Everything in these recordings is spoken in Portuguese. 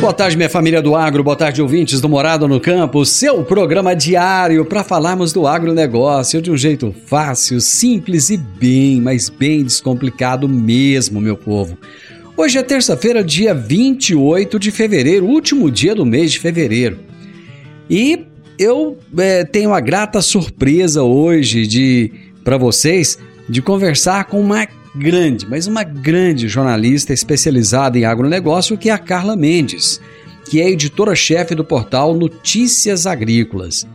Boa tarde, minha família do agro, boa tarde, ouvintes do Morado no Campo, seu programa diário para falarmos do agronegócio de um jeito fácil, simples e bem, mas bem descomplicado mesmo, meu povo. Hoje é terça-feira, dia 28 de fevereiro, último dia do mês de fevereiro. E eu é, tenho a grata surpresa hoje de para vocês de conversar com uma grande, mas uma grande jornalista especializada em agronegócio, que é a Carla Mendes, que é editora-chefe do portal Notícias Agrícolas.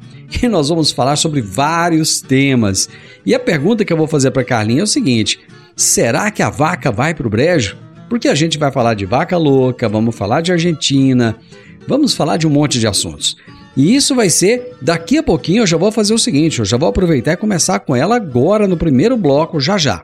E nós vamos falar sobre vários temas. E a pergunta que eu vou fazer para a Carlinha é o seguinte: será que a vaca vai para o brejo? Porque a gente vai falar de vaca louca, vamos falar de Argentina, vamos falar de um monte de assuntos. E isso vai ser daqui a pouquinho. Eu já vou fazer o seguinte: eu já vou aproveitar e começar com ela agora no primeiro bloco, já já.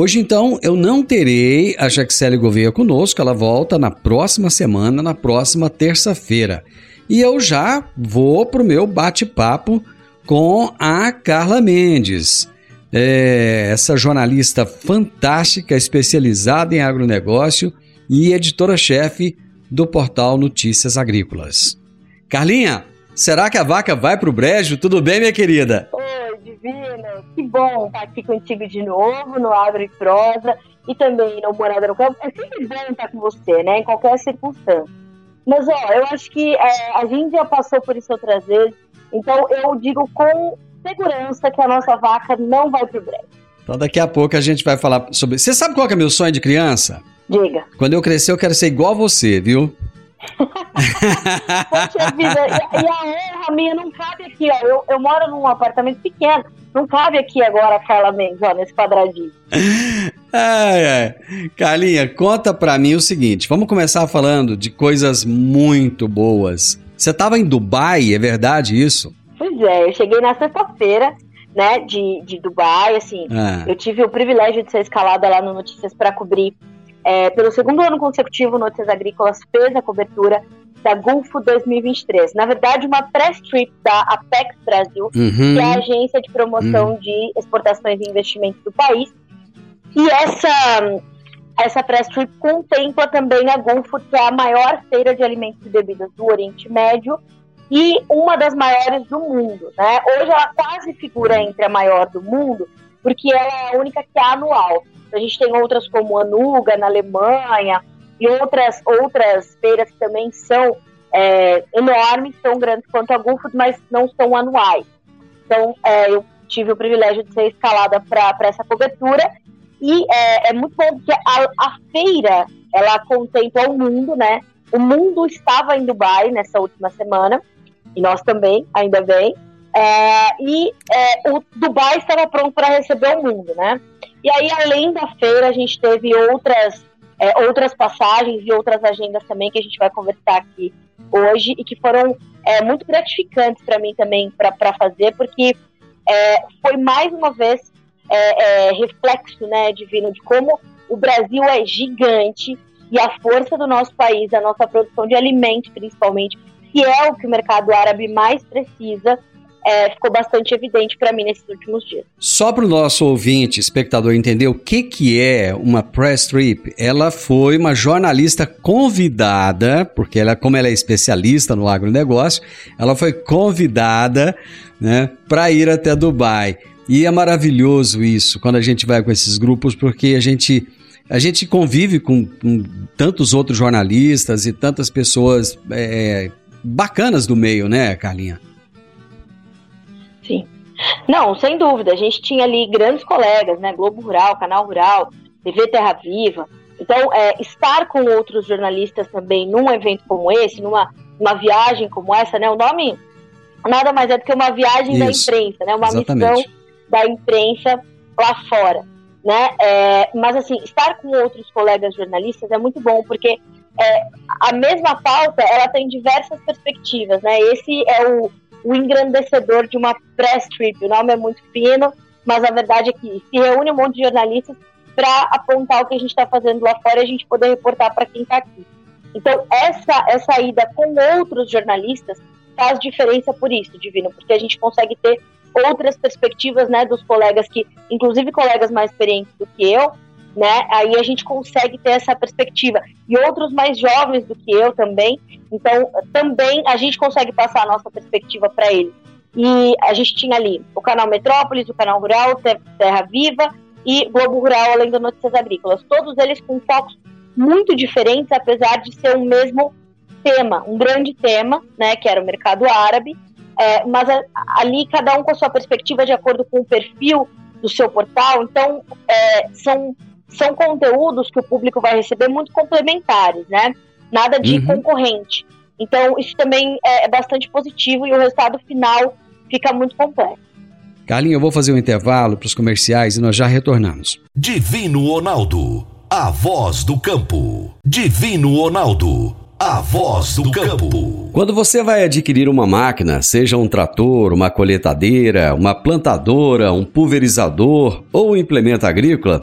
Hoje, então, eu não terei a Jaxele Gouveia conosco, ela volta na próxima semana, na próxima terça-feira. E eu já vou para o meu bate-papo com a Carla Mendes, é, essa jornalista fantástica, especializada em agronegócio e editora-chefe do portal Notícias Agrícolas. Carlinha, será que a vaca vai para o brejo? Tudo bem, minha querida? Oi, Que bom estar aqui contigo de novo no Agro e Prosa e também no Morada no Campo. É sempre bom estar com você, né, em qualquer circunstância. Mas, ó, eu acho que é, a gente já passou por isso outras vezes, então eu digo com segurança que a nossa vaca não vai pro brejo. Então daqui a pouco a gente vai falar sobre... Você sabe qual é meu sonho de criança? Diga. Quando eu crescer eu quero ser igual a você, viu? Poxa vida, e, e a honra minha não cabe aqui, ó. Eu, eu moro num apartamento pequeno, não cabe aqui agora a Carla Mendes, ó, nesse quadradinho. Ai, ai. Carlinha, conta pra mim o seguinte: vamos começar falando de coisas muito boas. Você tava em Dubai, é verdade isso? Pois é, eu cheguei na sexta-feira, né, de, de Dubai, assim, Ah. eu tive o privilégio de ser escalada lá no Notícias para cobrir, é, pelo segundo ano consecutivo, Notícias Agrícolas fez a cobertura da Gulfo 2023. Na verdade, uma press trip da Apex Brasil, Uhum. que é a agência de promoção de exportações e investimentos do país. E essa, essa press trip contempla também a Gulfo, que é a maior feira de alimentos e bebidas do Oriente Médio e uma das maiores do mundo. Né? Hoje ela quase figura entre a maior do mundo, porque ela é a única que é anual. A gente tem outras como a Nuga, na Alemanha, e outras, outras feiras que também são é, enormes, tão grandes quanto a Gulfo, mas não são anuais. Então, é, eu tive o privilégio de ser escalada para essa cobertura e é, é muito bom porque a, a feira ela contempla o mundo, né? O mundo estava em Dubai nessa última semana e nós também, ainda bem. É, e é, o Dubai estava pronto para receber o mundo, né? E aí, além da feira, a gente teve outras, é, outras passagens e outras agendas também que a gente vai conversar aqui hoje e que foram é, muito gratificantes para mim também para fazer, porque é, foi mais uma vez é, é, reflexo, né, divino, de como o Brasil é gigante e a força do nosso país, a nossa produção de alimentos, principalmente, que é o que o mercado árabe mais precisa, é, ficou bastante evidente para mim nesses últimos dias. Só para o nosso ouvinte, espectador, entender o que, que é uma press trip, ela foi uma jornalista convidada, porque ela, como ela é especialista no agronegócio, ela foi convidada né, para ir até Dubai. E é maravilhoso isso, quando a gente vai com esses grupos, porque a gente, a gente convive com, com tantos outros jornalistas e tantas pessoas é, bacanas do meio, né, Carlinha? Não, sem dúvida. A gente tinha ali grandes colegas, né? Globo Rural, Canal Rural, TV Terra Viva. Então, é, estar com outros jornalistas também num evento como esse, numa uma viagem como essa, né? O nome nada mais é do que uma viagem da Isso, imprensa, né? Uma exatamente. missão da imprensa lá fora, né? É, mas assim, estar com outros colegas jornalistas é muito bom porque é, a mesma pauta ela tem diversas perspectivas, né? Esse é o, o engrandecedor de uma press trip. O nome é muito fino, mas a verdade é que se reúne um monte de jornalistas para apontar o que a gente está fazendo lá fora e a gente poder reportar para quem está aqui. Então, essa, essa ida com outros jornalistas faz diferença por isso, Divino, porque a gente consegue ter outras perspectivas, né, dos colegas que, inclusive colegas mais experientes do que eu, né, aí a gente consegue ter essa perspectiva. E outros mais jovens do que eu também, então também a gente consegue passar a nossa perspectiva para eles. E a gente tinha ali o canal Metrópolis, o canal Rural, Te- Terra Viva e Globo Rural, além das Notícias Agrícolas. Todos eles com focos muito diferentes, apesar de ser um mesmo tema, um grande tema, né, que era o mercado árabe, é, mas ali cada um com a sua perspectiva de acordo com o perfil do seu portal. Então, é, são, são conteúdos que o público vai receber muito complementares, né? Nada de Uhum. concorrente. Então, isso também é, é bastante positivo e o resultado final fica muito completo. Carlinha, eu vou fazer um intervalo para os comerciais e nós já retornamos. Divino Ronaldo, a voz do campo. Divino Ronaldo, a voz do campo. Quando você vai adquirir uma máquina, seja um trator, uma colheitadeira, uma plantadora, um pulverizador ou um implemento agrícola,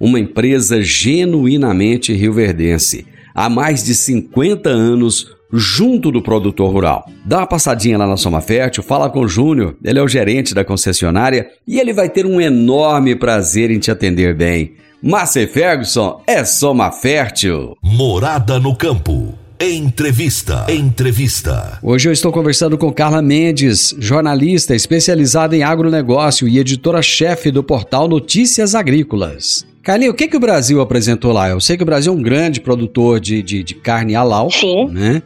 uma empresa genuinamente rioverdense, há mais de 50 anos junto do produtor rural. Dá uma passadinha lá na Soma Fértil, fala com o Júnior, ele é o gerente da concessionária e ele vai ter um enorme prazer em te atender bem. Massey Ferguson é Soma Fértil. Morada no campo. Entrevista. Entrevista. Hoje eu estou conversando com Carla Mendes, jornalista especializada em agronegócio e editora-chefe do portal Notícias Agrícolas. Carlinhos, o que, que o Brasil apresentou lá? Eu sei que o Brasil é um grande produtor de, de, de carne halal, Sim. né?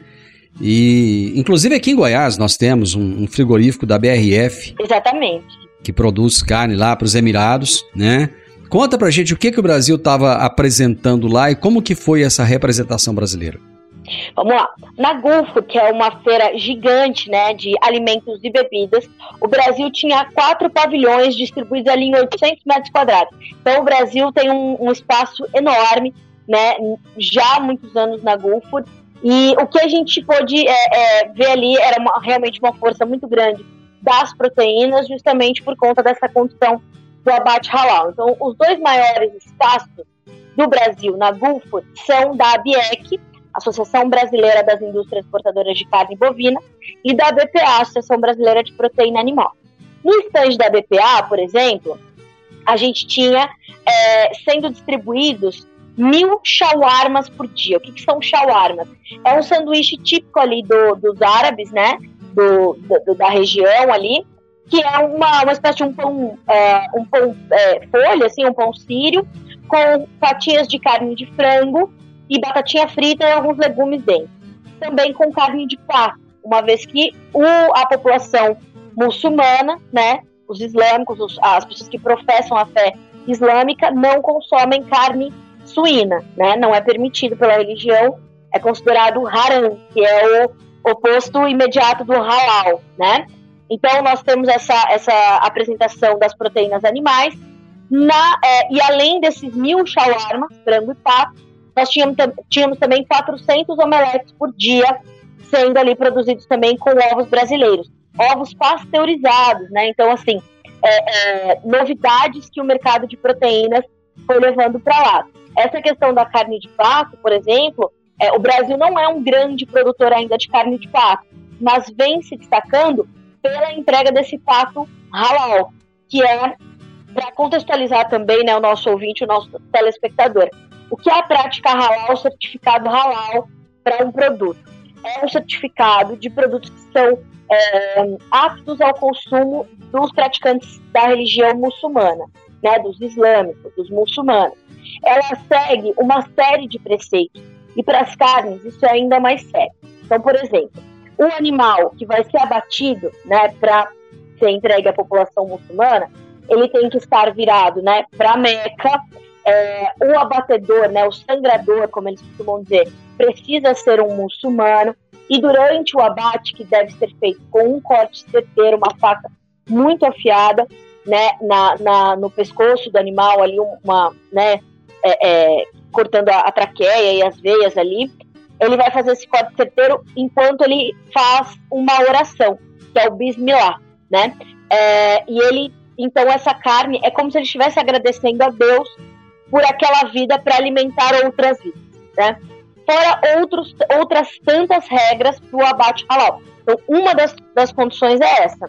E, inclusive, aqui em Goiás, nós temos um, um frigorífico da BRF Exatamente. que produz carne lá para os Emirados, né? Conta pra gente o que, que o Brasil estava apresentando lá e como que foi essa representação brasileira. Vamos lá. Na Gulfo, que é uma feira gigante né, de alimentos e bebidas, o Brasil tinha quatro pavilhões distribuídos ali em 800 metros quadrados. Então, o Brasil tem um, um espaço enorme, né, já há muitos anos na Gulfo. E o que a gente pôde é, é, ver ali era uma, realmente uma força muito grande das proteínas, justamente por conta dessa condição do abate halal. Então, os dois maiores espaços do Brasil na Gulfo são da ABIEC, Associação Brasileira das Indústrias Exportadoras de Carne Bovina, e da BPA, Associação Brasileira de Proteína Animal. No estande da BPA, por exemplo, a gente tinha é, sendo distribuídos mil shawarmas por dia. O que, que são shawarmas? É um sanduíche típico ali do, dos árabes, né? Do, do, da região ali, que é uma, uma espécie de um pão, é, um pão é, folha, assim, um pão sírio, com fatias de carne de frango e batatinha frita e alguns legumes dentro. Também com carne de pato, uma vez que o, a população muçulmana, né, os islâmicos, os, as pessoas que professam a fé islâmica, não consomem carne suína, né, não é permitido pela religião, é considerado haram, que é o oposto imediato do halal, né. Então nós temos essa, essa apresentação das proteínas animais, na, é, e além desses mil shawarma, frango e pato, nós tínhamos, tínhamos também 400 omeletes por dia sendo ali produzidos também com ovos brasileiros. Ovos pasteurizados, né? Então, assim, é, é, novidades que o mercado de proteínas foi levando para lá. Essa questão da carne de pato, por exemplo, é, o Brasil não é um grande produtor ainda de carne de pato, mas vem se destacando pela entrega desse pato halal, que é, para contextualizar também né, o nosso ouvinte, o nosso telespectador, o que é a prática halal, o certificado halal para um produto? É um certificado de produtos que são é, aptos ao consumo dos praticantes da religião muçulmana, né, dos islâmicos, dos muçulmanos. Ela segue uma série de preceitos e para as carnes isso é ainda mais sério. Então, por exemplo, o animal que vai ser abatido, né, para ser entregue à população muçulmana, ele tem que estar virado, né, para Meca é, o abatedor, né, o sangrador, como eles costumam dizer, precisa ser um muçulmano. E durante o abate, que deve ser feito com um corte certeiro, uma faca muito afiada, né, na, na no pescoço do animal ali, uma, né, é, é, cortando a, a traqueia e as veias ali, ele vai fazer esse corte certeiro enquanto ele faz uma oração, que é o Bismillah, né? É, e ele, então essa carne é como se ele estivesse agradecendo a Deus por aquela vida para alimentar outras vidas, né? Fora outros, outras tantas regras para o abate halal. Então, uma das, das condições é essa.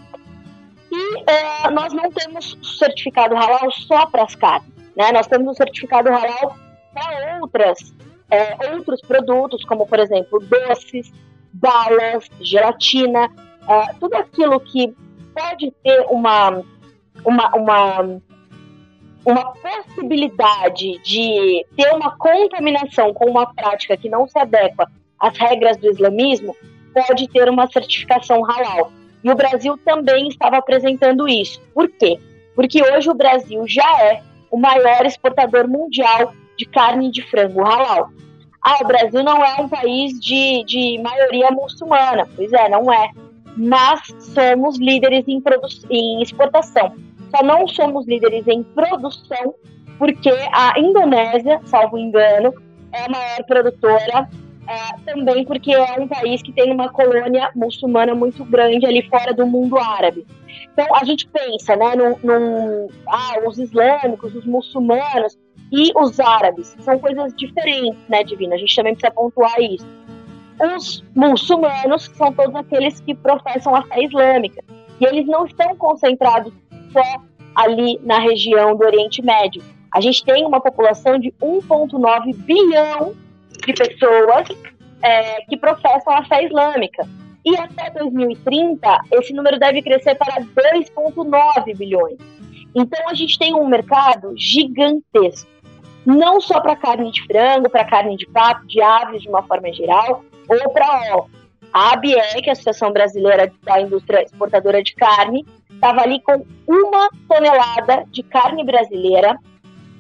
E é, nós não temos certificado halal só para as carnes, né? Nós temos um certificado halal para outras, é, outros produtos, como, por exemplo, doces, balas, gelatina, é, tudo aquilo que pode ter uma, uma, uma uma possibilidade de ter uma contaminação com uma prática que não se adequa às regras do islamismo, pode ter uma certificação halal. E o Brasil também estava apresentando isso. Por quê? Porque hoje o Brasil já é o maior exportador mundial de carne de frango halal. Ah, o Brasil não é um país de, de maioria muçulmana. Pois é, não é. Mas somos líderes em, em exportação só não somos líderes em produção porque a Indonésia, salvo engano, é a maior produtora, é, também porque é um país que tem uma colônia muçulmana muito grande ali fora do mundo árabe. Então a gente pensa, né, num, num ah, os islâmicos, os muçulmanos e os árabes são coisas diferentes, né, Divina? A gente também precisa pontuar isso. Os muçulmanos são todos aqueles que professam a fé islâmica e eles não estão concentrados só ali na região do Oriente Médio. A gente tem uma população de 1,9 bilhão de pessoas é, que professam a fé islâmica. E até 2030, esse número deve crescer para 2,9 bilhões. Então, a gente tem um mercado gigantesco. Não só para carne de frango, para carne de pato, de aves de uma forma geral, ou para ovos. A ABEC, a Associação Brasileira da Indústria Exportadora de Carne, estava ali com uma tonelada de carne brasileira,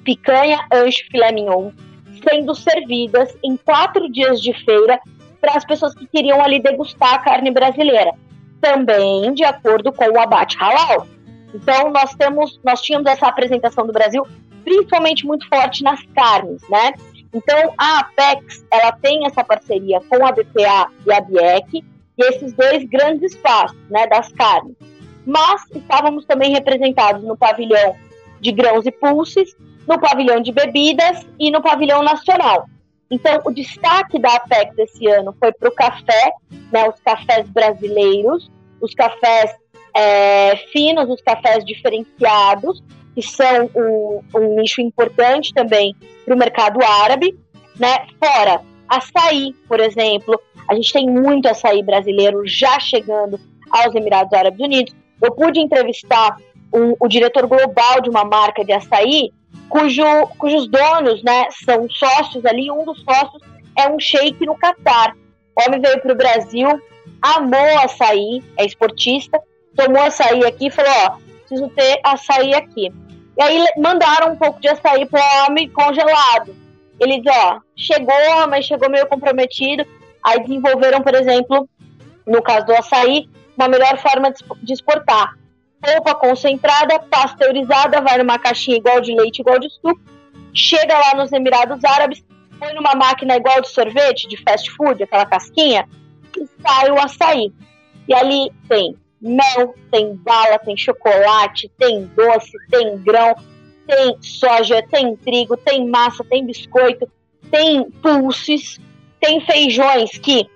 picanha, ancho, filé mignon, sendo servidas em quatro dias de feira para as pessoas que queriam ali degustar a carne brasileira. Também de acordo com o abate halal. Então nós temos, nós tínhamos essa apresentação do Brasil, principalmente muito forte nas carnes, né? Então a Apex ela tem essa parceria com a BPA e a BIEC e esses dois grandes espaços, né, das carnes. Mas estávamos também representados no pavilhão de grãos e pulses, no pavilhão de bebidas e no pavilhão nacional. Então, o destaque da Apex esse ano foi para o café, né, os cafés brasileiros, os cafés é, finos, os cafés diferenciados, que são um, um nicho importante também para o mercado árabe, né? Fora açaí, por exemplo, a gente tem muito açaí brasileiro já chegando aos Emirados Árabes Unidos. Eu pude entrevistar um, o diretor global de uma marca de açaí, cujo, cujos donos, né, são sócios ali. Um dos sócios é um sheik no Catar. O homem veio para o Brasil, amou açaí, é esportista, tomou açaí aqui e falou: Ó, preciso ter açaí aqui. E aí mandaram um pouco de açaí para o homem congelado. Eles, ó, chegou, mas chegou meio comprometido. Aí desenvolveram, por exemplo, no caso do açaí, uma melhor forma de exportar. Polpa concentrada, pasteurizada, vai numa caixinha igual de leite, igual de suco, chega lá nos Emirados Árabes, põe numa máquina igual de sorvete, de fast food, aquela casquinha, e sai o açaí. E ali tem mel, tem bala, tem chocolate, tem doce, tem grão, tem soja, tem trigo, tem massa, tem biscoito, tem pulses, tem feijões que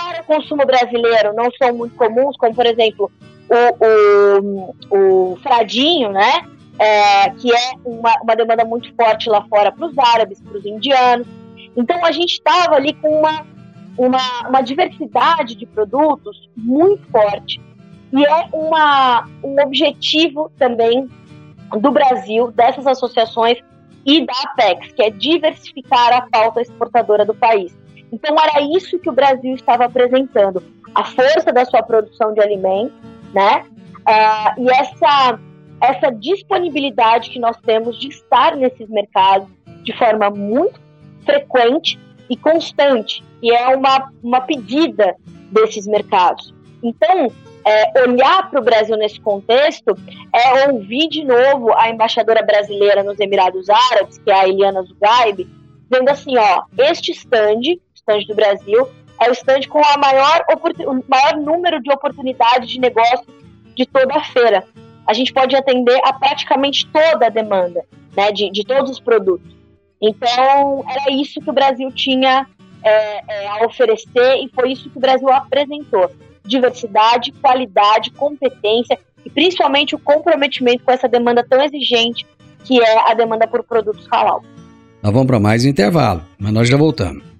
para o consumo brasileiro não são muito comuns, como por exemplo o, o, o fradinho, né? É, que é uma, uma demanda muito forte lá fora para os árabes, para os indianos. Então a gente estava ali com uma, uma, uma diversidade de produtos muito forte. E é uma, um objetivo também do Brasil, dessas associações e da Apex, que é diversificar a pauta exportadora do país. Então era isso que o Brasil estava apresentando, a força da sua produção de alimentos, né? Uh, e essa essa disponibilidade que nós temos de estar nesses mercados de forma muito frequente e constante, e é uma, uma pedida desses mercados. Então, é, olhar para o Brasil nesse contexto é ouvir de novo a embaixadora brasileira nos Emirados Árabes, que é a Eliana Zugaib, dizendo assim, ó, este stand, stand do Brasil, é o stand com a maior, o maior número de oportunidades de negócio de toda a feira. A gente pode atender a praticamente toda a demanda, né, de, de todos os produtos. Então, era isso que o Brasil tinha é, é, a oferecer e foi isso que o Brasil apresentou diversidade, qualidade, competência e principalmente o comprometimento com essa demanda tão exigente que é a demanda por produtos halal. Nós vamos para mais um intervalo, mas nós já voltamos.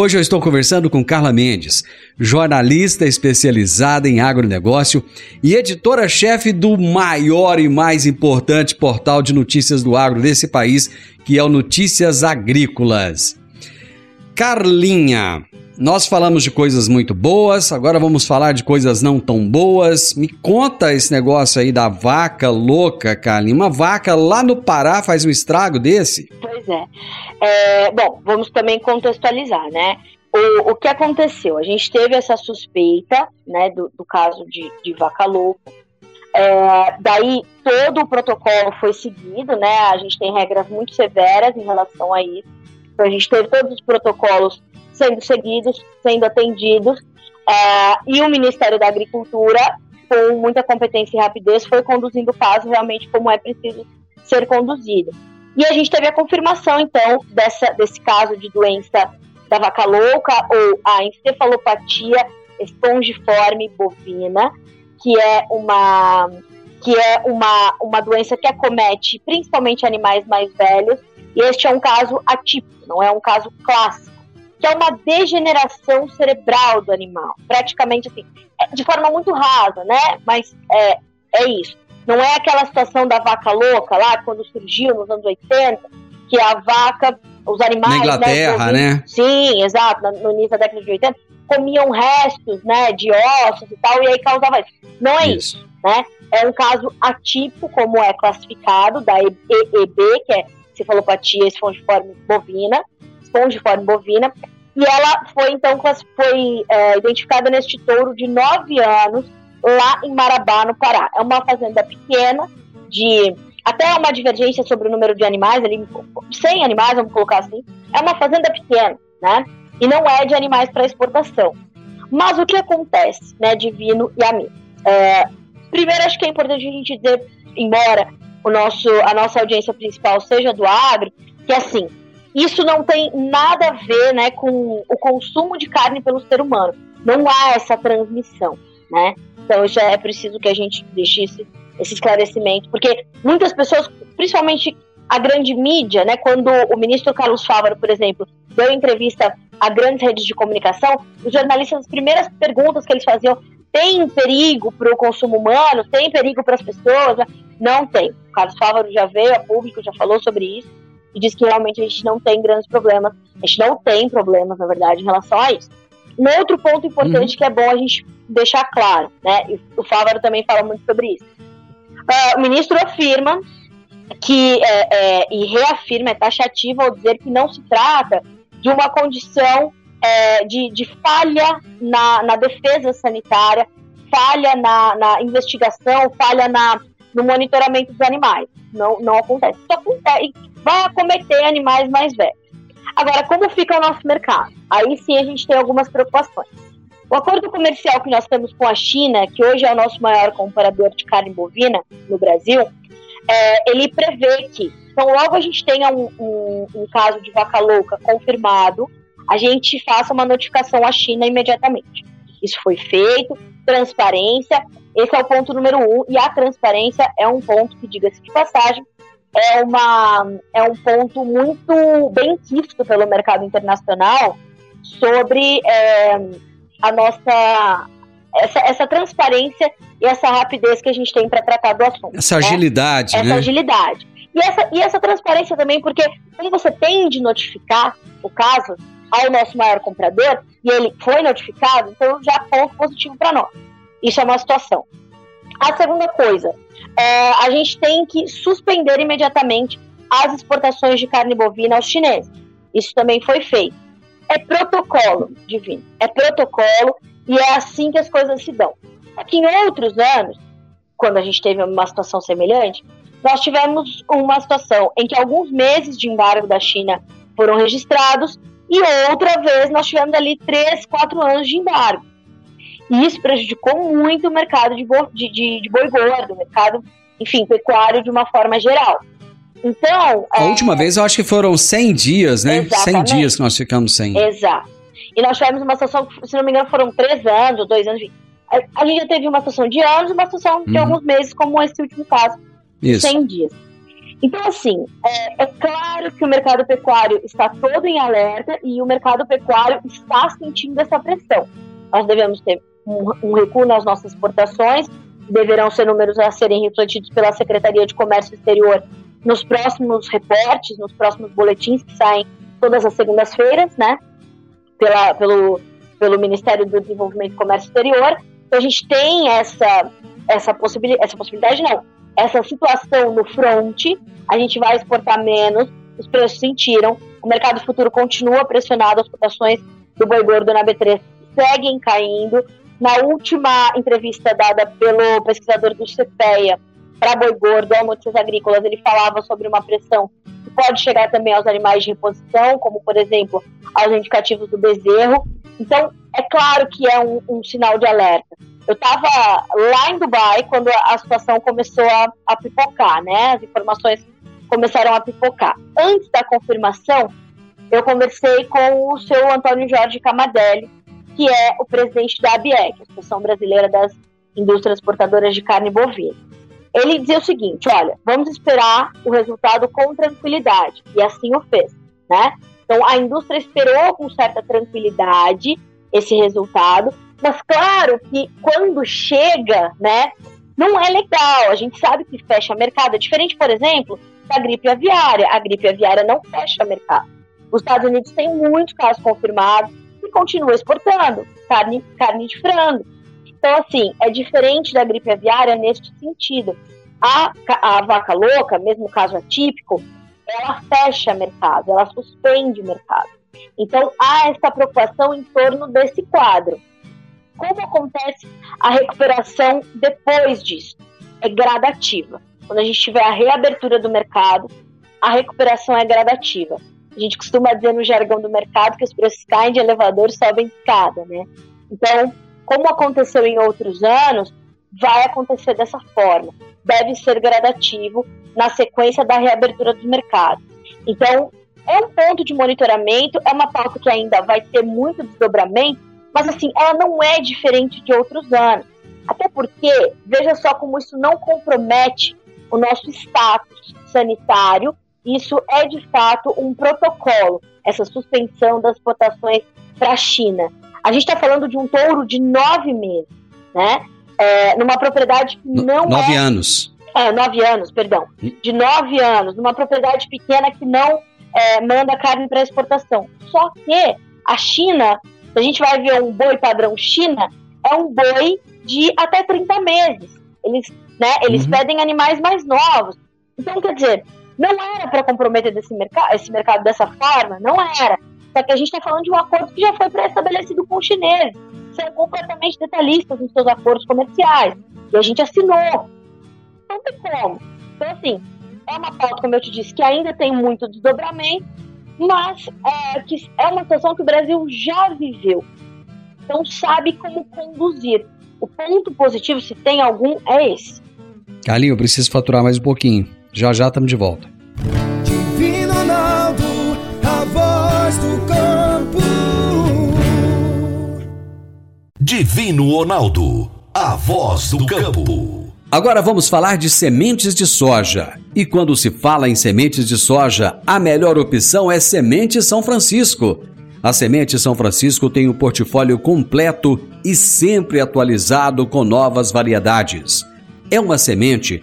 Hoje eu estou conversando com Carla Mendes, jornalista especializada em agronegócio e editora-chefe do maior e mais importante portal de notícias do agro desse país, que é o Notícias Agrícolas. Carlinha, nós falamos de coisas muito boas, agora vamos falar de coisas não tão boas. Me conta esse negócio aí da vaca louca, Carlinhos. Uma vaca lá no Pará faz um estrago desse? Pois é. é bom, vamos também contextualizar, né? O, o que aconteceu? A gente teve essa suspeita, né, do, do caso de, de vaca louca. É, daí todo o protocolo foi seguido, né? A gente tem regras muito severas em relação a isso. Então a gente teve todos os protocolos sendo seguidos, sendo atendidos, uh, e o Ministério da Agricultura com muita competência e rapidez, foi conduzindo o caso realmente como é preciso ser conduzido. E a gente teve a confirmação, então, dessa, desse caso de doença da vaca louca ou a encefalopatia espongiforme bovina, que é uma que é uma, uma doença que acomete principalmente animais mais velhos, e este é um caso atípico, não é um caso clássico, que é uma degeneração cerebral do animal, praticamente assim, é, de forma muito rasa, né? Mas é, é isso. Não é aquela situação da vaca louca lá, quando surgiu nos anos 80, que a vaca, os animais. Na Inglaterra, né? né? Sim, exato, no início da década de 80, comiam restos, né, de ossos e tal, e aí causava isso. Não é isso, isso né? É um caso atípico, como é classificado, da EEB, que é cefalopatia espongiforme bovina, espongiforme bovina, e ela foi, então, foi é, identificada neste touro de 9 anos, lá em Marabá, no Pará. É uma fazenda pequena, de até uma divergência sobre o número de animais, ali, 100 animais, vamos colocar assim. É uma fazenda pequena, né? E não é de animais para exportação. Mas o que acontece, né, Divino e amigo? É, primeiro, acho que é importante a gente dizer, embora o nosso, a nossa audiência principal seja do agro, que assim, isso não tem nada a ver né, com o consumo de carne pelo ser humano. Não há essa transmissão, né? Então já é preciso que a gente deixe esse, esse esclarecimento, porque muitas pessoas, principalmente a grande mídia, né, quando o ministro Carlos Fávaro, por exemplo, deu entrevista a grandes redes de comunicação, os jornalistas, as primeiras perguntas que eles faziam, tem perigo para o consumo humano? Tem perigo para as pessoas? Não tem. O Carlos Fávaro já veio a público, já falou sobre isso e diz que realmente a gente não tem grandes problemas. A gente não tem problemas, na verdade, em relação a isso. Um outro ponto importante uhum. que é bom a gente deixar claro, né? E o Fávaro também fala muito sobre isso. Uh, o ministro afirma que é, é, e reafirma, é taxativo ao dizer que não se trata de uma condição é, de, de, falha na, na, defesa sanitária, falha na, na, investigação, falha na, no monitoramento dos animais. Não, não acontece. Isso acontece, vai acometer animais mais velhos. Agora, como fica o nosso mercado? Aí sim a gente tem algumas preocupações. O acordo comercial que nós temos com a China, que hoje é o nosso maior comprador de carne bovina no Brasil, é, ele prevê que, então logo a gente tenha um, um, um caso de vaca louca confirmado, a gente faça uma notificação à China imediatamente. Isso foi feito, transparência, esse é o ponto número um, e a transparência é um ponto que, diga-se de passagem, é, uma, é um ponto muito bem quisto pelo mercado internacional sobre é, a nossa essa, essa transparência e essa rapidez que a gente tem para tratar do assunto. Essa né? agilidade, essa né? agilidade. E essa, e essa transparência também, porque quando você tem de notificar o caso ao nosso maior comprador, e ele foi notificado, então já é ponto positivo para nós. Isso é uma situação. A segunda coisa, é, a gente tem que suspender imediatamente as exportações de carne bovina aos chineses. Isso também foi feito. É protocolo divino, é protocolo e é assim que as coisas se dão. Aqui em outros anos, quando a gente teve uma situação semelhante, nós tivemos uma situação em que alguns meses de embargo da China foram registrados e outra vez nós tivemos ali três, quatro anos de embargo. E isso prejudicou muito o mercado de, bo de, de, de boi gordo, o mercado, enfim, pecuário de uma forma geral. Então. A é... última vez eu acho que foram 100 dias, né? Exatamente. 100 dias que nós ficamos sem. Exato. E nós tivemos uma situação, se não me engano, foram três anos, dois anos. A gente já teve uma situação de anos e uma situação de uhum. alguns meses, como esse último caso, Isso. 100 dias. Então, assim, é, é, claro que o mercado pecuário está todo em alerta e o mercado pecuário está sentindo essa pressão. Nós devemos ter um, um recuo nas nossas exportações, deverão ser números a serem refletidos pela Secretaria de Comércio Exterior nos próximos reportes, nos próximos boletins que saem todas as segundas-feiras, né? Pela, pelo, pelo Ministério do Desenvolvimento e Comércio Exterior. Então a gente tem essa, essa, possibilidade, essa possibilidade, não, essa situação no front, a gente vai exportar menos, os preços sentiram, o mercado futuro continua pressionado, as cotações do boi gordo na B3 seguem caindo. Na última entrevista dada pelo pesquisador do CPEA para boi gordo, Notícias Agrícolas, ele falava sobre uma pressão que pode chegar também aos animais de reposição, como, por exemplo, aos indicativos do bezerro. Então, é claro que é um, um sinal de alerta. Eu estava lá em Dubai quando a, a situação começou a, a pipocar, né? As informações começaram a pipocar. Antes da confirmação, eu conversei com o seu Antônio Jorge Camadelli, que é o presidente da ABEC, Associação Brasileira das Indústrias Exportadoras de Carne Bovina. Ele dizia o seguinte: olha, vamos esperar o resultado com tranquilidade, e assim o fez, né? Então a indústria esperou com certa tranquilidade esse resultado, mas claro que quando chega, né, não é legal. A gente sabe que fecha mercado. É diferente, por exemplo, da gripe aviária. A gripe aviária não fecha mercado. Os Estados Unidos têm muitos casos confirmados e continua exportando carne, carne de frango. Então, assim, é diferente da gripe aviária neste sentido. A, a vaca louca, mesmo caso atípico, ela fecha mercado, ela suspende mercado. Então, há essa preocupação em torno desse quadro. Como acontece a recuperação depois disso? É gradativa. Quando a gente tiver a reabertura do mercado, a recuperação é gradativa. A gente costuma dizer no jargão do mercado que os preços caem de elevador sobem de escada, né? Então, como aconteceu em outros anos, vai acontecer dessa forma. Deve ser gradativo na sequência da reabertura do mercado. Então, é um ponto de monitoramento, é uma pauta que ainda vai ter muito desdobramento, mas assim, ela não é diferente de outros anos. Até porque, veja só como isso não compromete o nosso status sanitário isso é de fato um protocolo, essa suspensão das exportações para a China. A gente está falando de um touro de nove meses, né? É, numa propriedade que não nove é, anos. É, nove anos, perdão. De nove anos, numa propriedade pequena que não é, manda carne para exportação. Só que a China, se a gente vai ver um boi padrão China, é um boi de até 30 meses. Eles, né, eles Uhum. pedem animais mais novos. Então, quer dizer, não era para comprometer desse mercado, esse mercado dessa forma, não era. Só que a gente está falando de um acordo que já foi pré-estabelecido com os chineses. São completamente detalhistas nos seus acordos comerciais. E a gente assinou. Não tem como. Então, assim, é uma pauta, como eu te disse, que ainda tem muito desdobramento, mas é, que é uma situação que o Brasil já viveu. Então, sabe como conduzir. O ponto positivo, se tem algum, é esse. Carlinho, eu preciso faturar mais um pouquinho. Já já estamos de volta. Divino Ronaldo, a voz do campo. Divino Ronaldo, a voz do campo. Agora vamos falar de sementes de soja. E quando se fala em sementes de soja, a melhor opção é Semente São Francisco. A Semente São Francisco tem um portfólio completo e sempre atualizado com novas variedades. É uma semente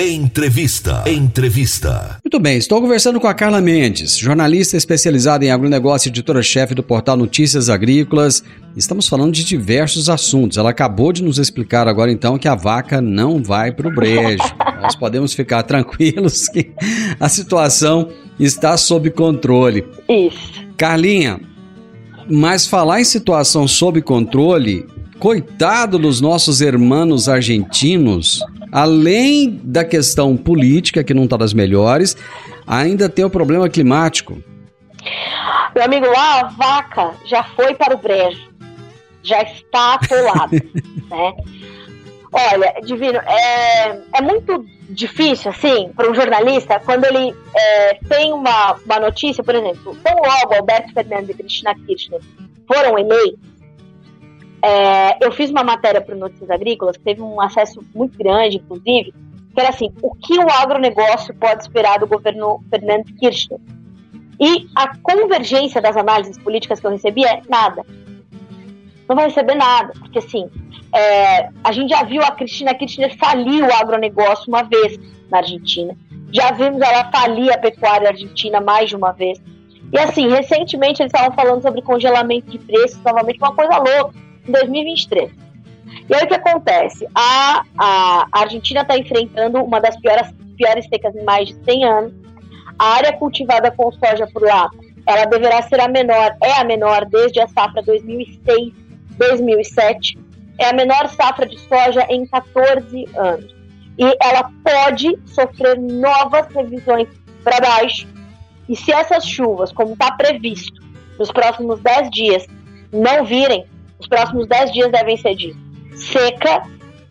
Entrevista. Entrevista. Muito bem, estou conversando com a Carla Mendes, jornalista especializada em agronegócio e editora-chefe do portal Notícias Agrícolas. Estamos falando de diversos assuntos. Ela acabou de nos explicar agora então que a vaca não vai para o brejo. Nós podemos ficar tranquilos que a situação está sob controle. Isso. Carlinha, mas falar em situação sob controle, coitado dos nossos hermanos argentinos, além da questão política, que não está das melhores, ainda tem o problema climático. Meu amigo, lá a vaca já foi para o brejo. Já está atolada, né? Olha, Divino, é, é muito difícil, assim, para um jornalista, quando ele é, tem uma, uma notícia, por exemplo, tão logo Alberto Fernandes e Cristina Kirchner foram eleitos, é, eu fiz uma matéria para o Notícias Agrícolas, que teve um acesso muito grande, inclusive, que era assim, o que o agronegócio pode esperar do governo Fernandes Kirchner? E a convergência das análises políticas que eu recebi é nada. Não vai receber nada, porque assim, é, a gente já viu a Cristina Kirchner falir o agronegócio uma vez na Argentina. Já vimos ela falir a pecuária argentina mais de uma vez. E assim, recentemente eles estavam falando sobre congelamento de preços, novamente, uma coisa louca, em 2023. E aí o que acontece? A, a, a Argentina está enfrentando uma das piores, piores secas em mais de 100 anos. A área cultivada com soja por lá, ela deverá ser a menor, é a menor desde a safra 2006-2007. É a menor safra de soja em 14 anos. E ela pode sofrer novas revisões para baixo. E se essas chuvas, como está previsto, nos próximos 10 dias, não virem, os próximos 10 dias devem ser de seca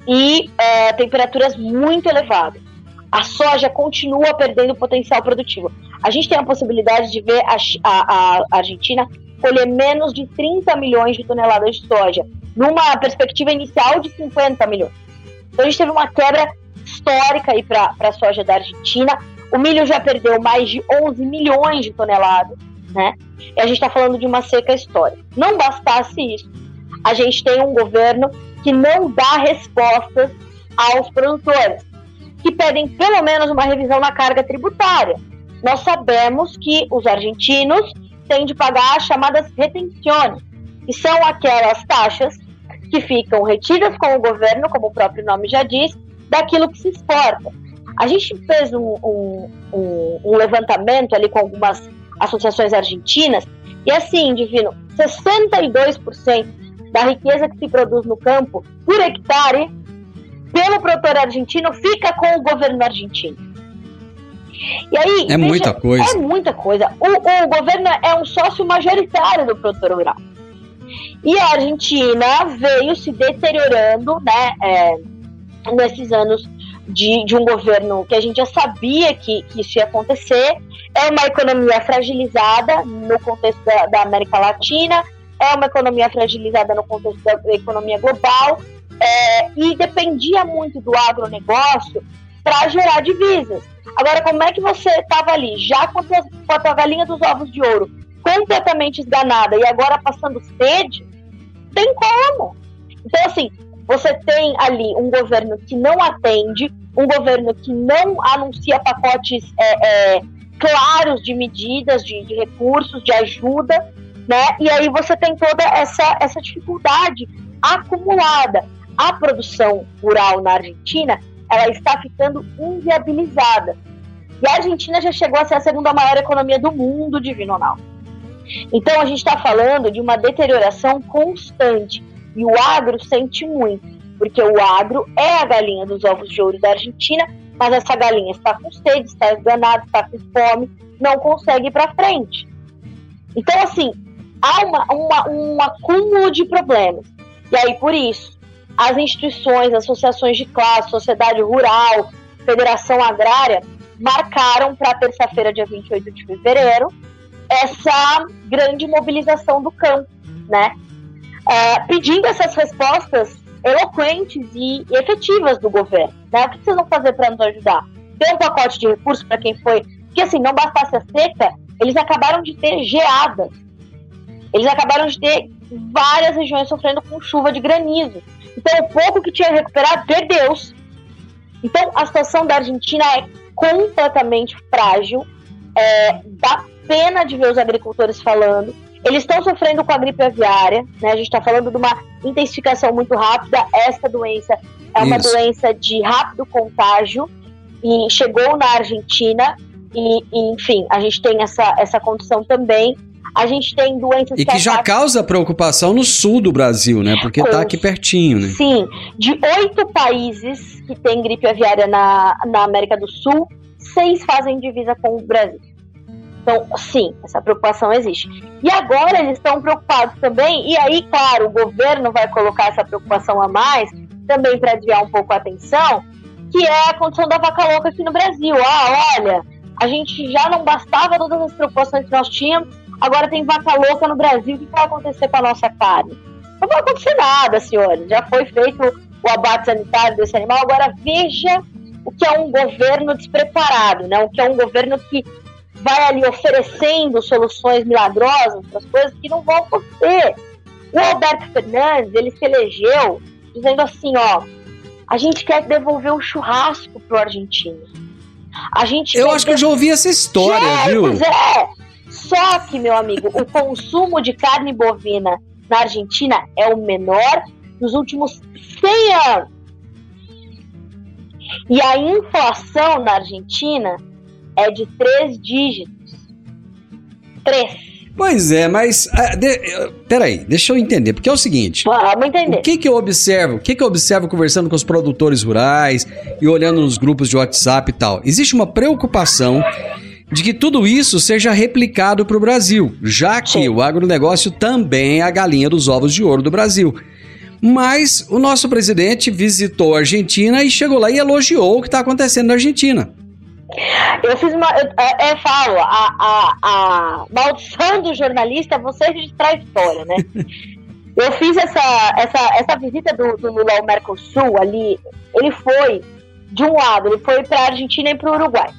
e é, temperaturas muito elevadas. A soja continua perdendo potencial produtivo. A gente tem a possibilidade de ver a, a, a Argentina colher menos de 30 milhões de toneladas de soja, numa perspectiva inicial de 50 milhões. Então a gente teve uma quebra histórica aí para a soja da Argentina. O milho já perdeu mais de 11 milhões de toneladas, né? E a gente está falando de uma seca histórica. Não bastasse isso, a gente tem um governo que não dá respostas aos produtores, que pedem pelo menos uma revisão na carga tributária. Nós sabemos que os argentinos têm de pagar as chamadas retenções, que são aquelas taxas que ficam retidas com o governo, como o próprio nome já diz, daquilo que se exporta. A gente fez um, um, um, um levantamento ali com algumas associações argentinas, e assim, Divino, 62% da riqueza que se produz no campo por hectare pelo produtor argentino fica com o governo argentino. E aí, é veja, muita coisa. É muita coisa. O, o governo é um sócio majoritário do produtor rural. E a Argentina veio se deteriorando, né, é, nesses anos de, de, um governo que a gente já sabia que, que, isso ia acontecer. É uma economia fragilizada no contexto da, da América Latina, é uma economia fragilizada no contexto da economia global é, e dependia muito do agronegócio para gerar divisas. Agora, como é que você estava ali, já com a, tua, galinha dos ovos de ouro, completamente esganada e agora passando sede? Tem como. Então, assim, você tem ali um governo que não atende, um governo que não anuncia pacotes é, é, claros de medidas, de, de recursos, de ajuda, né? E aí você tem toda essa, essa dificuldade acumulada. A produção rural na Argentina, ela está ficando inviabilizada. E a Argentina já chegou a ser a segunda maior economia do mundo, Divino Ronaldo. Então a gente está falando de uma deterioração constante. E o agro sente muito, porque o agro é a galinha dos ovos de ouro da Argentina, mas essa galinha está com sede, está esganada, está com fome, não consegue ir para frente. Então, assim, há uma, uma, um acúmulo de problemas. E aí, por isso, as instituições, associações de classe, sociedade rural, federação agrária, marcaram para terça-feira, dia 28 de fevereiro, essa grande mobilização do campo, né? É, pedindo essas respostas eloquentes e efetivas do governo. Né? O que vocês vão fazer para nos ajudar? Ter um pacote de recursos para quem foi. Porque, assim, não bastasse a seca, eles acabaram de ter geadas eles acabaram de ter várias regiões sofrendo com chuva de granizo. Então, o pouco que tinha recuperado, perdeu-se. Então, a situação da Argentina é completamente frágil. É, dá pena de ver os agricultores falando. Eles estão sofrendo com a gripe aviária, né? A gente está falando de uma intensificação muito rápida. Essa doença é uma Isso. doença de rápido contágio e chegou na Argentina. E, e, enfim, a gente tem essa, essa condição também. A gente tem doenças e que, já causa preocupação no sul do Brasil, né? Porque está aqui pertinho, né? Sim, de oito países que tem gripe aviária na, na América do Sul, seis fazem divisa com o Brasil. Então, sim, essa preocupação existe. E agora eles estão preocupados também, e aí, claro, o governo vai colocar essa preocupação a mais, também para desviar um pouco a atenção, que é a condição da vaca louca aqui no Brasil. Ah, olha, a gente já não bastava todas as preocupações que nós tínhamos, Agora tem vaca louca no Brasil, o que vai acontecer com a nossa carne? Não vai acontecer nada, senhores. Já foi feito o abate sanitário desse animal. Agora veja o que é um governo despreparado, né? O que é um governo que vai ali oferecendo soluções milagrosas para as coisas que não vão acontecer. O Alberto Fernandes, ele se elegeu dizendo assim, ó, a gente quer devolver o churrasco pro argentino. A gente Eu acho que eu já ouvi essa história, é, viu? Pois é. Só que, meu amigo, o consumo de carne bovina na Argentina é o menor dos últimos 100 anos. E a inflação na Argentina é de três dígitos. Três. Pois é, mas. ah, de- peraí, deixa eu entender, porque é o seguinte. Vamos entender. O que que eu observo? O que que eu observo conversando com os produtores rurais e olhando nos grupos de WhatsApp e tal? Existe uma preocupação de que tudo isso seja replicado para o Brasil, já que Sim. o agronegócio também é a galinha dos ovos de ouro do Brasil. Mas o nosso presidente visitou a Argentina e chegou lá e elogiou o que está acontecendo na Argentina. Eu fiz uma. Eu, é, é, falo, a, a, a maldição do jornalista é você registrar a história, né? eu fiz essa, essa, essa visita do, do Lula ao Mercosul ali. Ele foi, de um lado, ele foi para a Argentina e para o Uruguai.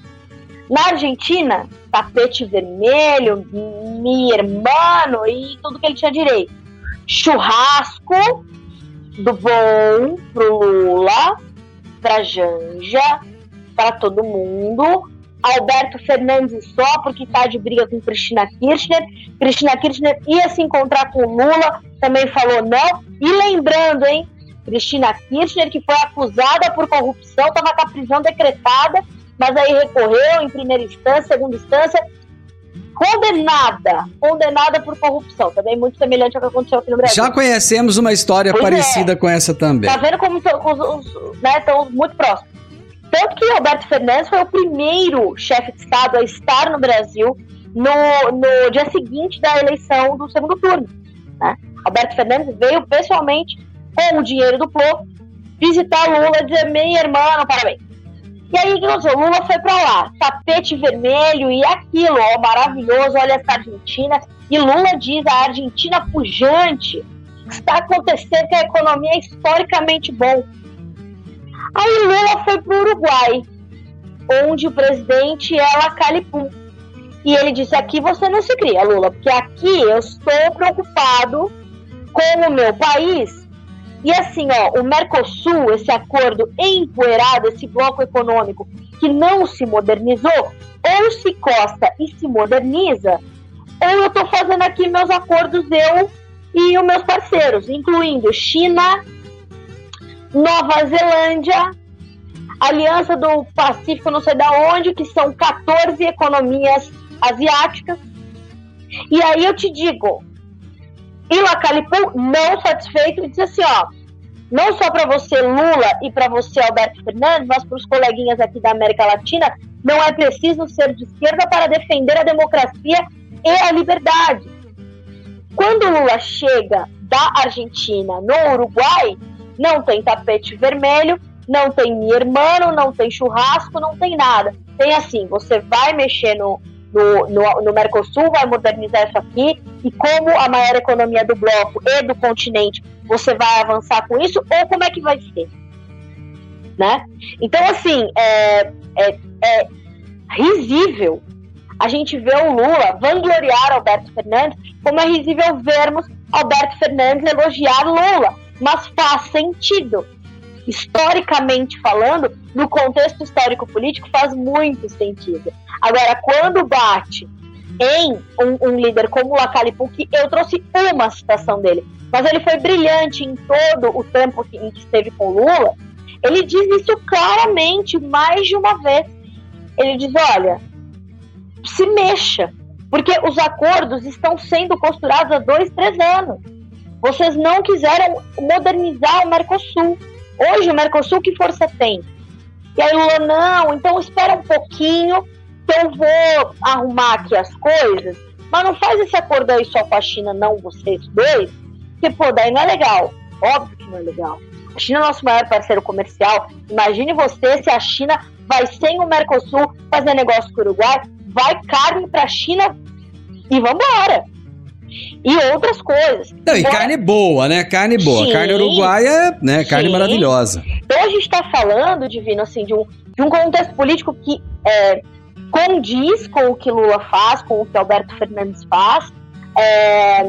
Na Argentina, tapete vermelho, mi hermano e tudo que ele tinha direito. Churrasco do bom pro Lula, pra Janja, para todo mundo. Alberto Fernandes só porque tá de briga com Cristina Kirchner. Cristina Kirchner ia se encontrar com Lula, também falou não. E lembrando, hein, Cristina Kirchner, que foi acusada por corrupção, estava com a prisão decretada, mas aí recorreu em primeira instância, segunda instância, condenada, condenada por corrupção. Também muito semelhante ao que aconteceu aqui no Brasil. Já conhecemos uma história Pois é. parecida com essa também. Tá vendo como os- né, estão muito próximos. Tanto que Alberto Fernandes foi o primeiro chefe de Estado a estar no Brasil no, no dia seguinte da eleição do segundo turno. Né? Alberto Fernandes veio pessoalmente com o dinheiro do povo visitar Lula e dizer: meu irmão, parabéns. E aí, o? Lula foi pra lá, tapete vermelho e aquilo, ó, maravilhoso, olha essa Argentina. E Lula diz a Argentina pujante, está acontecendo que a economia é historicamente bom. Aí Lula foi para o Uruguai, onde o presidente é Lacalipum. E ele disse: aqui você não se cria, Lula, porque aqui eu estou preocupado com o meu país. E assim, ó, o Mercosul, esse acordo empoeirado, esse bloco econômico que não se modernizou, ou se costa e se moderniza, ou eu estou fazendo aqui meus acordos, eu e os meus parceiros, incluindo China, Nova Zelândia, Aliança do Pacífico, não sei da onde, que são 14 economias asiáticas. E aí eu te digo, Ilacalipu não satisfeito e disse assim, ó, não só para você Lula e para você Alberto Fernandes, mas para os coleguinhas aqui da América Latina, não é preciso ser de esquerda para defender a democracia e a liberdade. Quando Lula chega da Argentina no Uruguai, não tem tapete vermelho, não tem mi hermano, não tem churrasco, não tem nada. Tem assim, você vai mexer no, no, no, no Mercosul, vai modernizar isso aqui, e como a maior economia do bloco e do continente, você vai avançar com isso, ou como é que vai ser? Né? Então, assim, é, é, é risível a gente ver o Lula vangloriar Alberto Fernandes, como é risível vermos Alberto Fernandes elogiar Lula. Mas faz sentido. Historicamente falando, no contexto histórico-político, faz muito sentido. Agora, quando bate em um, um líder como o Lacalipu, que eu trouxe uma citação dele, mas ele foi brilhante em todo o tempo que, em que esteve com Lula, ele diz isso claramente, mais de uma vez. Ele diz: olha, se mexa, porque os acordos estão sendo costurados há dois, três anos. Vocês não quiseram modernizar o Mercosul. Hoje o Mercosul que força tem? E aí Lula, não, então espera um pouquinho eu vou arrumar aqui as coisas, mas não faz esse acordo aí só com a China, não vocês dois, porque, pô, daí não é legal. Óbvio que não é legal. A China é nosso maior parceiro comercial. Imagine você se a China vai sem o Mercosul fazer negócio com o Uruguai, vai carne pra China e vambora. E outras coisas. Não, e Embora- carne boa, né? Carne boa. Sim. Carne uruguaia, né? Carne Sim. maravilhosa. Então a gente está falando, Divino, assim, de um, de um contexto político que é, condiz com o que Lula faz, com o que Alberto Fernandes faz. É,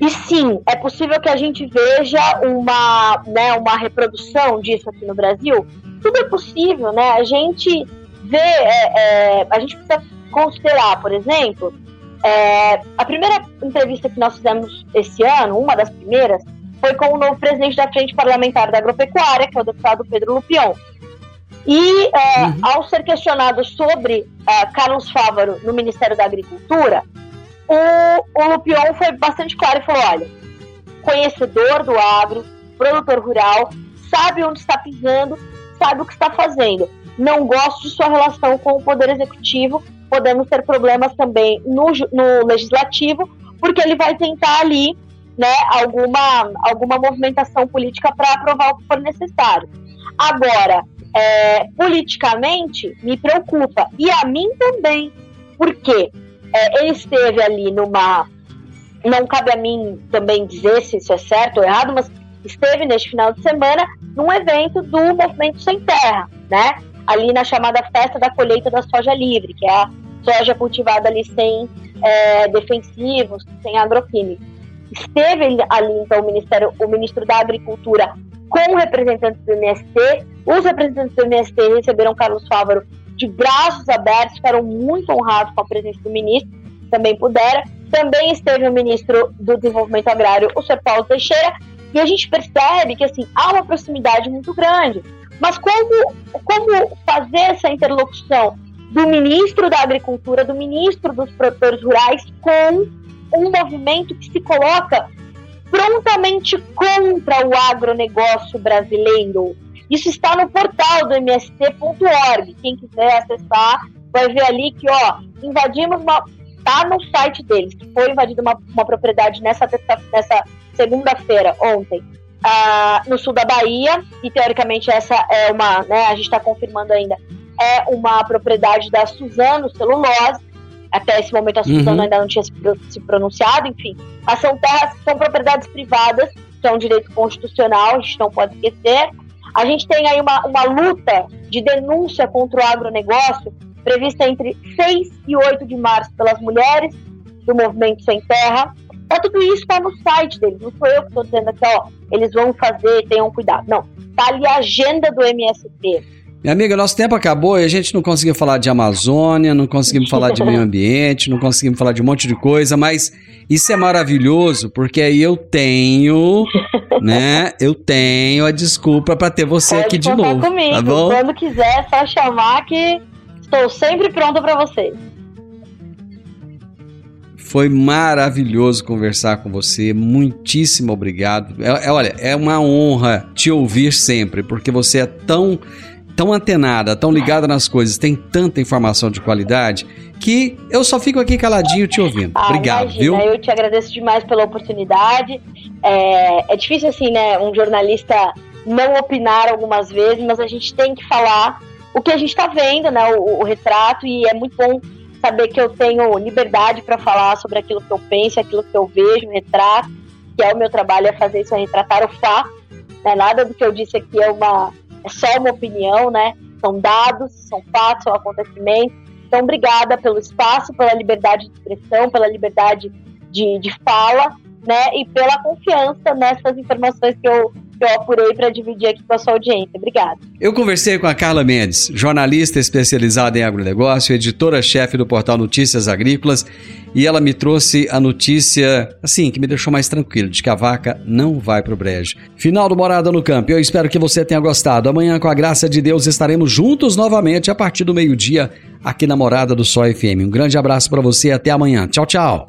e sim, é possível que a gente veja uma, né, uma reprodução disso aqui no Brasil. Tudo é possível, né? A gente vê, é, é, a gente precisa considerar, por exemplo, é, a primeira entrevista que nós fizemos esse ano, uma das primeiras, foi com o novo presidente da Frente Parlamentar da Agropecuária, que é o deputado Pedro Lupion. E é, ao ser questionado sobre é, Carlos Fávaro no Ministério da Agricultura, o, o Lupion foi bastante claro e falou: olha, conhecedor do agro, produtor rural, sabe onde está pisando, sabe o que está fazendo. Não gosto de sua relação com o Poder Executivo, podemos ter problemas também no, no Legislativo, porque ele vai tentar ali né, alguma, alguma movimentação política para aprovar o que for necessário. Agora, é, politicamente, me preocupa. E a mim também. Porque é, ele esteve ali numa. Não cabe a mim também dizer se isso é certo ou errado, mas esteve neste final de semana num evento do Movimento Sem Terra, né? Ali na chamada Festa da Colheita da Soja Livre, que é a soja cultivada ali sem é, defensivos, sem agroquímicos. Esteve ali, então, o, Ministério, o ministro da Agricultura com representantes do MST. Os representantes do MST receberam Carlos Fávaro de braços abertos, ficaram muito honrados com a presença do ministro, também puderam. Também esteve o ministro do Desenvolvimento Agrário, o Sr. Paulo Teixeira, e a gente percebe que assim há uma proximidade muito grande. Mas como, como fazer essa interlocução do ministro da Agricultura, do ministro dos produtores rurais, com um movimento que se coloca prontamente contra o agronegócio brasileiro. Isso está no portal do mst.org. Quem quiser acessar vai ver ali que, ó, invadimos uma. Tá no site deles, que foi invadida uma, uma propriedade nessa, nessa segunda-feira, ontem, ah, no sul da Bahia, e teoricamente essa é uma, né, a gente está confirmando ainda, é uma propriedade da Suzano Celulose. Até esse momento a Suzano Uhum. ainda não tinha se pro- se pronunciado, enfim. Mas são terras, são propriedades privadas, que é um direito constitucional, a gente não pode esquecer. A gente tem aí uma, uma luta de denúncia contra o agronegócio prevista entre 6 e 8 de março pelas mulheres do Movimento Sem Terra. Tá, tudo isso está no site deles, não sou eu que estou dizendo aqui, ó, eles vão fazer, tenham cuidado. Não, tá ali a agenda do MST. Minha amiga, nosso tempo acabou e a gente não conseguiu falar de Amazônia, não conseguimos falar de meio ambiente, não conseguimos falar de um monte de coisa, mas isso é maravilhoso porque aí eu tenho, né? Eu tenho a desculpa pra ter você Pode aqui de novo, comigo. tá bom? Quando quiser, é só chamar que estou sempre pronta para vocês. Foi maravilhoso conversar com você. Muitíssimo obrigado. É, é, olha, é uma honra te ouvir sempre, porque você é tão, tão antenada, tão ligada nas coisas, tem tanta informação de qualidade que eu só fico aqui caladinho te ouvindo. Ah, obrigado, imagina, viu? Eu te agradeço demais pela oportunidade. É, é difícil, assim, né, um jornalista não opinar algumas vezes, mas a gente tem que falar o que a gente está vendo, né, o, o retrato, e é muito bom saber que eu tenho liberdade para falar sobre aquilo que eu penso, aquilo que eu vejo, o retrato, que é o meu trabalho, é fazer isso, é retratar o fato. Né, nada do que eu disse aqui é, uma, é só uma opinião, né? São dados, são fatos, são acontecimentos. Então, obrigada pelo espaço, pela liberdade de expressão, pela liberdade de, de fala, né? E pela confiança nessas informações que eu, que eu apurei para dividir aqui com a sua audiência. Obrigada. Eu conversei com a Carla Mendes, jornalista especializada em agronegócio, editora-chefe do portal Notícias Agrícolas, e ela me trouxe a notícia, assim, que me deixou mais tranquilo, de que a vaca não vai pro brejo. Final do Morada no Campo. Eu espero que você tenha gostado. Amanhã, com a graça de Deus, estaremos juntos novamente a partir do meio-dia aqui na Morada do Sol FM. Um grande abraço para você e até amanhã. Tchau, tchau.